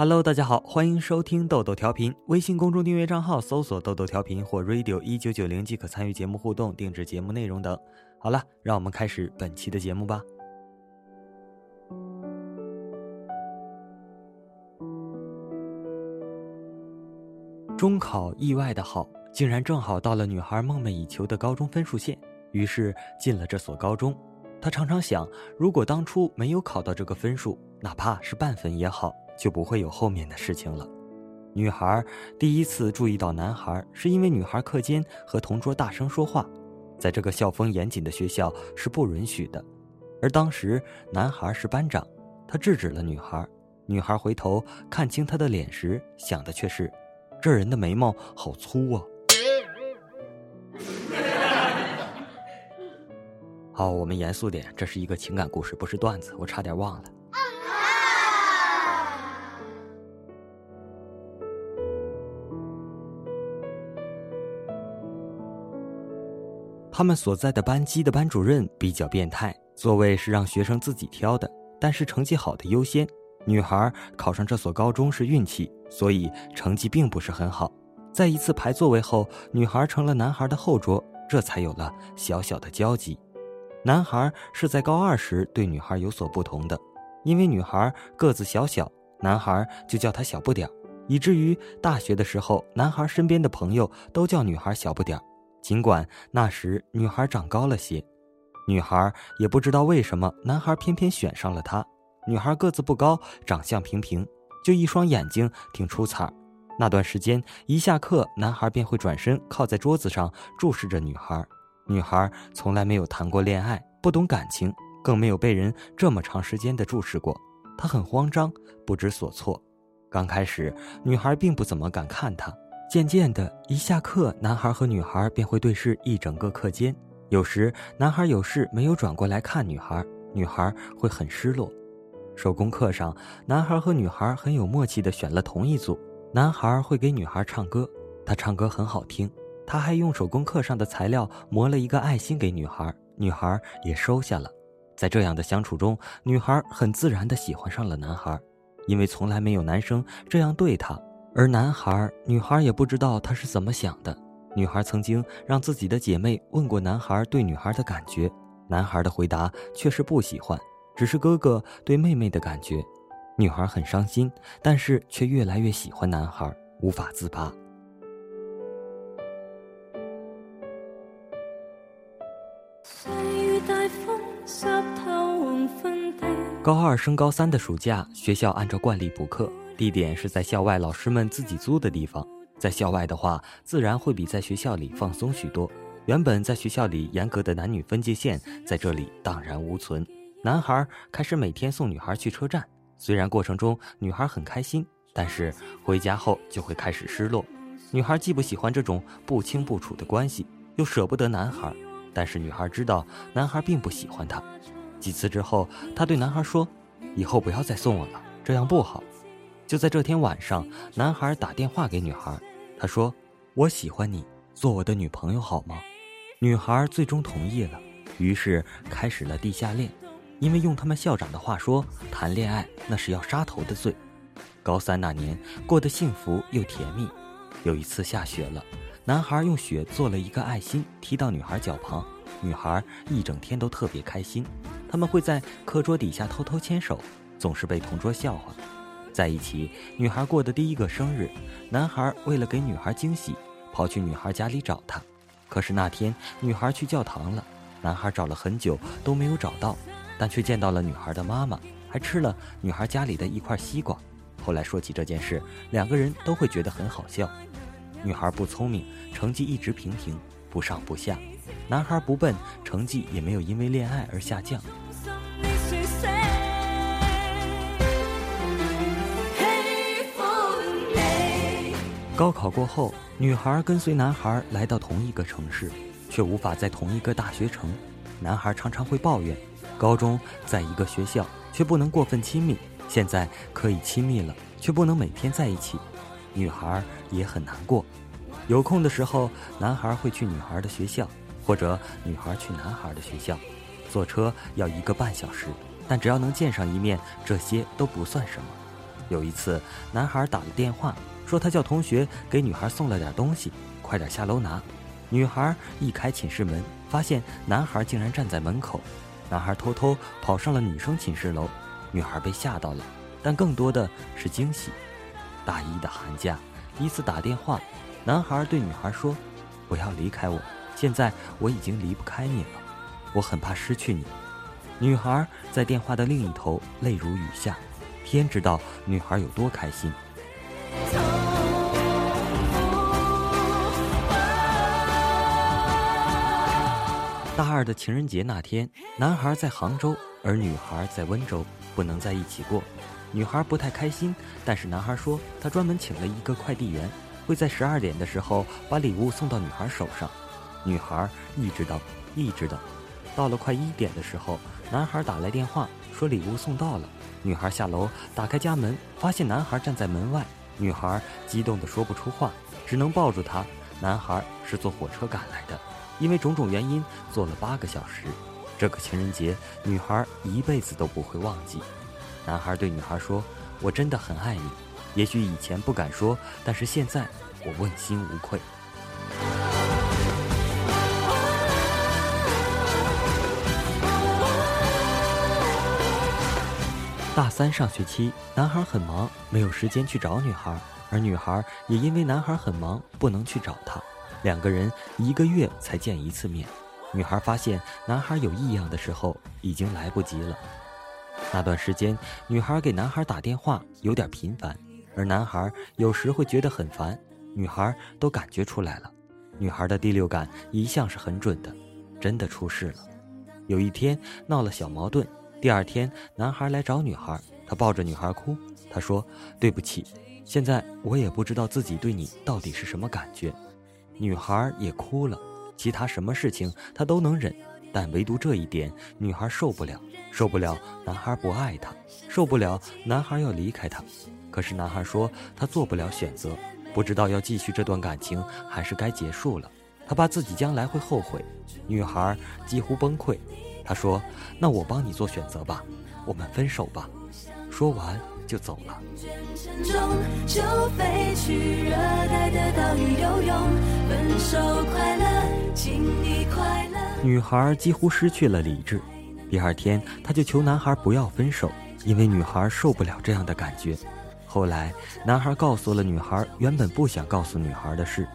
Hello，大家好，欢迎收听豆豆调频。微信公众订阅账号搜索“豆豆调频”或 “radio 一九九零”即可参与节目互动、定制节目内容等。好了，让我们开始本期的节目吧。中考意外的好，竟然正好到了女孩梦寐以求的高中分数线，于是进了这所高中。她常常想，如果当初没有考到这个分数，哪怕是半分也好，就不会有后面的事情了。女孩第一次注意到男孩，是因为女孩课间和同桌大声说话，在这个校风严谨的学校是不允许的。而当时男孩是班长，他制止了女孩。女孩回头看清他的脸时，想的却是。这人的眉毛好粗啊！好，我们严肃点，这是一个情感故事，不是段子。我差点忘了。他们所在的班级的班主任比较变态，座位是让学生自己挑的，但是成绩好的优先。女孩考上这所高中是运气。所以成绩并不是很好，在一次排座位后，女孩成了男孩的后桌，这才有了小小的交集。男孩是在高二时对女孩有所不同的，因为女孩个子小小，男孩就叫她小不点儿，以至于大学的时候，男孩身边的朋友都叫女孩小不点儿。尽管那时女孩长高了些，女孩也不知道为什么男孩偏偏选上了她。女孩个子不高，长相平平。就一双眼睛挺出彩那段时间一下课，男孩便会转身靠在桌子上注视着女孩。女孩从来没有谈过恋爱，不懂感情，更没有被人这么长时间的注视过。她很慌张，不知所措。刚开始，女孩并不怎么敢看他。渐渐的，一下课，男孩和女孩便会对视一整个课间。有时，男孩有事没有转过来看女孩，女孩会很失落。手工课上，男孩和女孩很有默契地选了同一组。男孩会给女孩唱歌，他唱歌很好听。他还用手工课上的材料磨了一个爱心给女孩，女孩也收下了。在这样的相处中，女孩很自然地喜欢上了男孩，因为从来没有男生这样对她。而男孩，女孩也不知道他是怎么想的。女孩曾经让自己的姐妹问过男孩对女孩的感觉，男孩的回答却是不喜欢。只是哥哥对妹妹的感觉，女孩很伤心，但是却越来越喜欢男孩，无法自拔。高二升高三的暑假，学校按照惯例补课，地点是在校外老师们自己租的地方。在校外的话，自然会比在学校里放松许多。原本在学校里严格的男女分界线，在这里荡然无存。男孩开始每天送女孩去车站，虽然过程中女孩很开心，但是回家后就会开始失落。女孩既不喜欢这种不清不楚的关系，又舍不得男孩，但是女孩知道男孩并不喜欢她。几次之后，她对男孩说：“以后不要再送我了，这样不好。”就在这天晚上，男孩打电话给女孩，他说：“我喜欢你，做我的女朋友好吗？”女孩最终同意了，于是开始了地下恋。因为用他们校长的话说，谈恋爱那是要杀头的罪。高三那年过得幸福又甜蜜。有一次下雪了，男孩用雪做了一个爱心，踢到女孩脚旁，女孩一整天都特别开心。他们会在课桌底下偷偷牵手，总是被同桌笑话。在一起，女孩过的第一个生日，男孩为了给女孩惊喜，跑去女孩家里找她。可是那天女孩去教堂了，男孩找了很久都没有找到。但却见到了女孩的妈妈，还吃了女孩家里的一块西瓜。后来说起这件事，两个人都会觉得很好笑。女孩不聪明，成绩一直平平，不上不下；男孩不笨，成绩也没有因为恋爱而下降。高考过后，女孩跟随男孩来到同一个城市，却无法在同一个大学城。男孩常常会抱怨。高中在一个学校，却不能过分亲密。现在可以亲密了，却不能每天在一起。女孩也很难过。有空的时候，男孩会去女孩的学校，或者女孩去男孩的学校，坐车要一个半小时。但只要能见上一面，这些都不算什么。有一次，男孩打了电话，说他叫同学给女孩送了点东西，快点下楼拿。女孩一开寝室门，发现男孩竟然站在门口。男孩偷偷跑上了女生寝室楼，女孩被吓到了，但更多的是惊喜。大一的寒假，第一次打电话，男孩对女孩说：“不要离开我，现在我已经离不开你了，我很怕失去你。”女孩在电话的另一头泪如雨下，天知道女孩有多开心。大二的情人节那天，男孩在杭州，而女孩在温州，不能在一起过。女孩不太开心，但是男孩说他专门请了一个快递员，会在十二点的时候把礼物送到女孩手上。女孩一直等，一直等，到了快一点的时候，男孩打来电话说礼物送到了。女孩下楼打开家门，发现男孩站在门外。女孩激动的说不出话，只能抱住他。男孩是坐火车赶来的。因为种种原因，坐了八个小时。这个情人节，女孩一辈子都不会忘记。男孩对女孩说：“我真的很爱你，也许以前不敢说，但是现在我问心无愧。”大三上学期，男孩很忙，没有时间去找女孩，而女孩也因为男孩很忙，不能去找他。两个人一个月才见一次面，女孩发现男孩有异样的时候已经来不及了。那段时间，女孩给男孩打电话有点频繁，而男孩有时会觉得很烦，女孩都感觉出来了。女孩的第六感一向是很准的，真的出事了。有一天闹了小矛盾，第二天男孩来找女孩，他抱着女孩哭，他说：“对不起，现在我也不知道自己对你到底是什么感觉。”女孩也哭了，其他什么事情她都能忍，但唯独这一点，女孩受不了，受不了男孩不爱她，受不了男孩要离开她。可是男孩说他做不了选择，不知道要继续这段感情还是该结束了，他怕自己将来会后悔。女孩几乎崩溃，他说：“那我帮你做选择吧，我们分手吧。”说完就走了。女孩几乎失去了理智。第二天，她就求男孩不要分手，因为女孩受不了这样的感觉。后来，男孩告诉了女孩原本不想告诉女孩的事。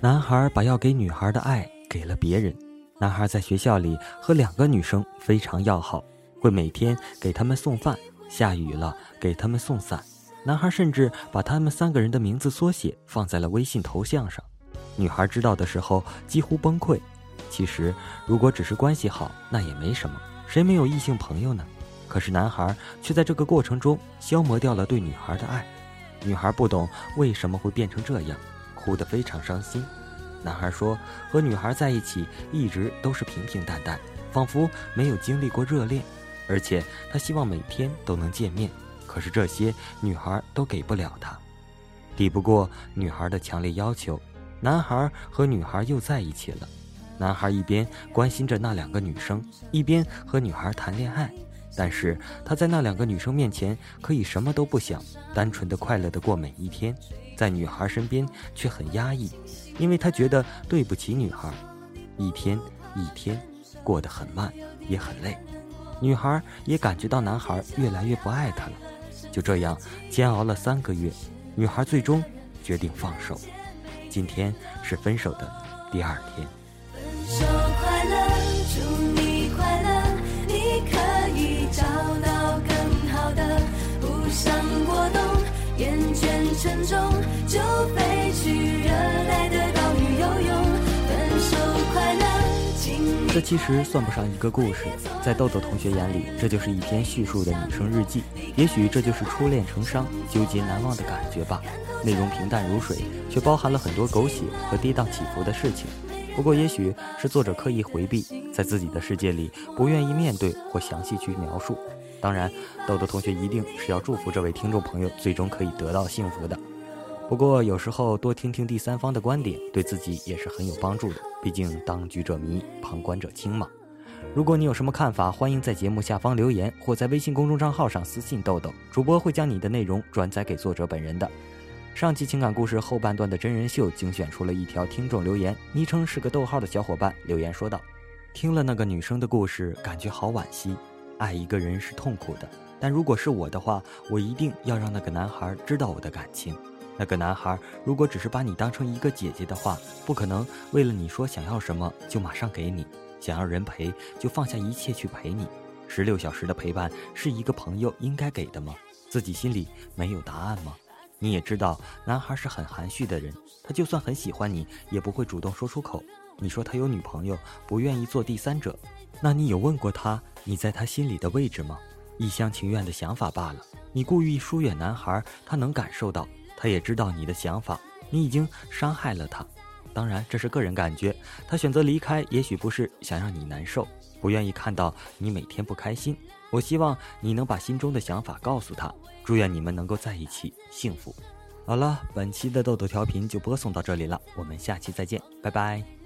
男孩把要给女孩的爱给了别人。男孩在学校里和两个女生非常要好，会每天给他们送饭，下雨了给他们送伞。男孩甚至把他们三个人的名字缩写放在了微信头像上。女孩知道的时候几乎崩溃。其实，如果只是关系好，那也没什么，谁没有异性朋友呢？可是男孩却在这个过程中消磨掉了对女孩的爱。女孩不懂为什么会变成这样，哭得非常伤心。男孩说，和女孩在一起一直都是平平淡淡，仿佛没有经历过热恋，而且他希望每天都能见面。可是这些女孩都给不了他，抵不过女孩的强烈要求。男孩和女孩又在一起了，男孩一边关心着那两个女生，一边和女孩谈恋爱。但是他在那两个女生面前可以什么都不想，单纯的快乐的过每一天，在女孩身边却很压抑，因为他觉得对不起女孩。一天一天过得很慢，也很累。女孩也感觉到男孩越来越不爱她了。就这样煎熬了三个月，女孩最终决定放手。今天是分手的第二天。分手快乐，祝你快乐，你可以找到更好的。不想过冬，厌倦沉重，就飞去热带的岛屿游泳。分手快乐。这其实算不上一个故事，在豆豆同学眼里，这就是一篇叙述的女生日记。也许这就是初恋成伤、纠结难忘的感觉吧。内容平淡如水，却包含了很多狗血和跌宕起伏的事情。不过，也许是作者刻意回避，在自己的世界里不愿意面对或详细去描述。当然，豆豆同学一定是要祝福这位听众朋友最终可以得到幸福的。不过，有时候多听听第三方的观点，对自己也是很有帮助的。毕竟当局者迷，旁观者清嘛。如果你有什么看法，欢迎在节目下方留言，或在微信公众账号上私信豆豆，主播会将你的内容转载给作者本人的。上期情感故事后半段的真人秀精选出了一条听众留言，昵称是个逗号的小伙伴留言说道：“听了那个女生的故事，感觉好惋惜。爱一个人是痛苦的，但如果是我的话，我一定要让那个男孩知道我的感情。那个男孩如果只是把你当成一个姐姐的话，不可能为了你说想要什么就马上给你。”想要人陪，就放下一切去陪你。十六小时的陪伴是一个朋友应该给的吗？自己心里没有答案吗？你也知道，男孩是很含蓄的人，他就算很喜欢你，也不会主动说出口。你说他有女朋友，不愿意做第三者，那你有问过他你在他心里的位置吗？一厢情愿的想法罢了。你故意疏远男孩，他能感受到，他也知道你的想法，你已经伤害了他。当然，这是个人感觉。他选择离开，也许不是想让你难受，不愿意看到你每天不开心。我希望你能把心中的想法告诉他。祝愿你们能够在一起幸福。好了，本期的豆豆调频就播送到这里了，我们下期再见，拜拜。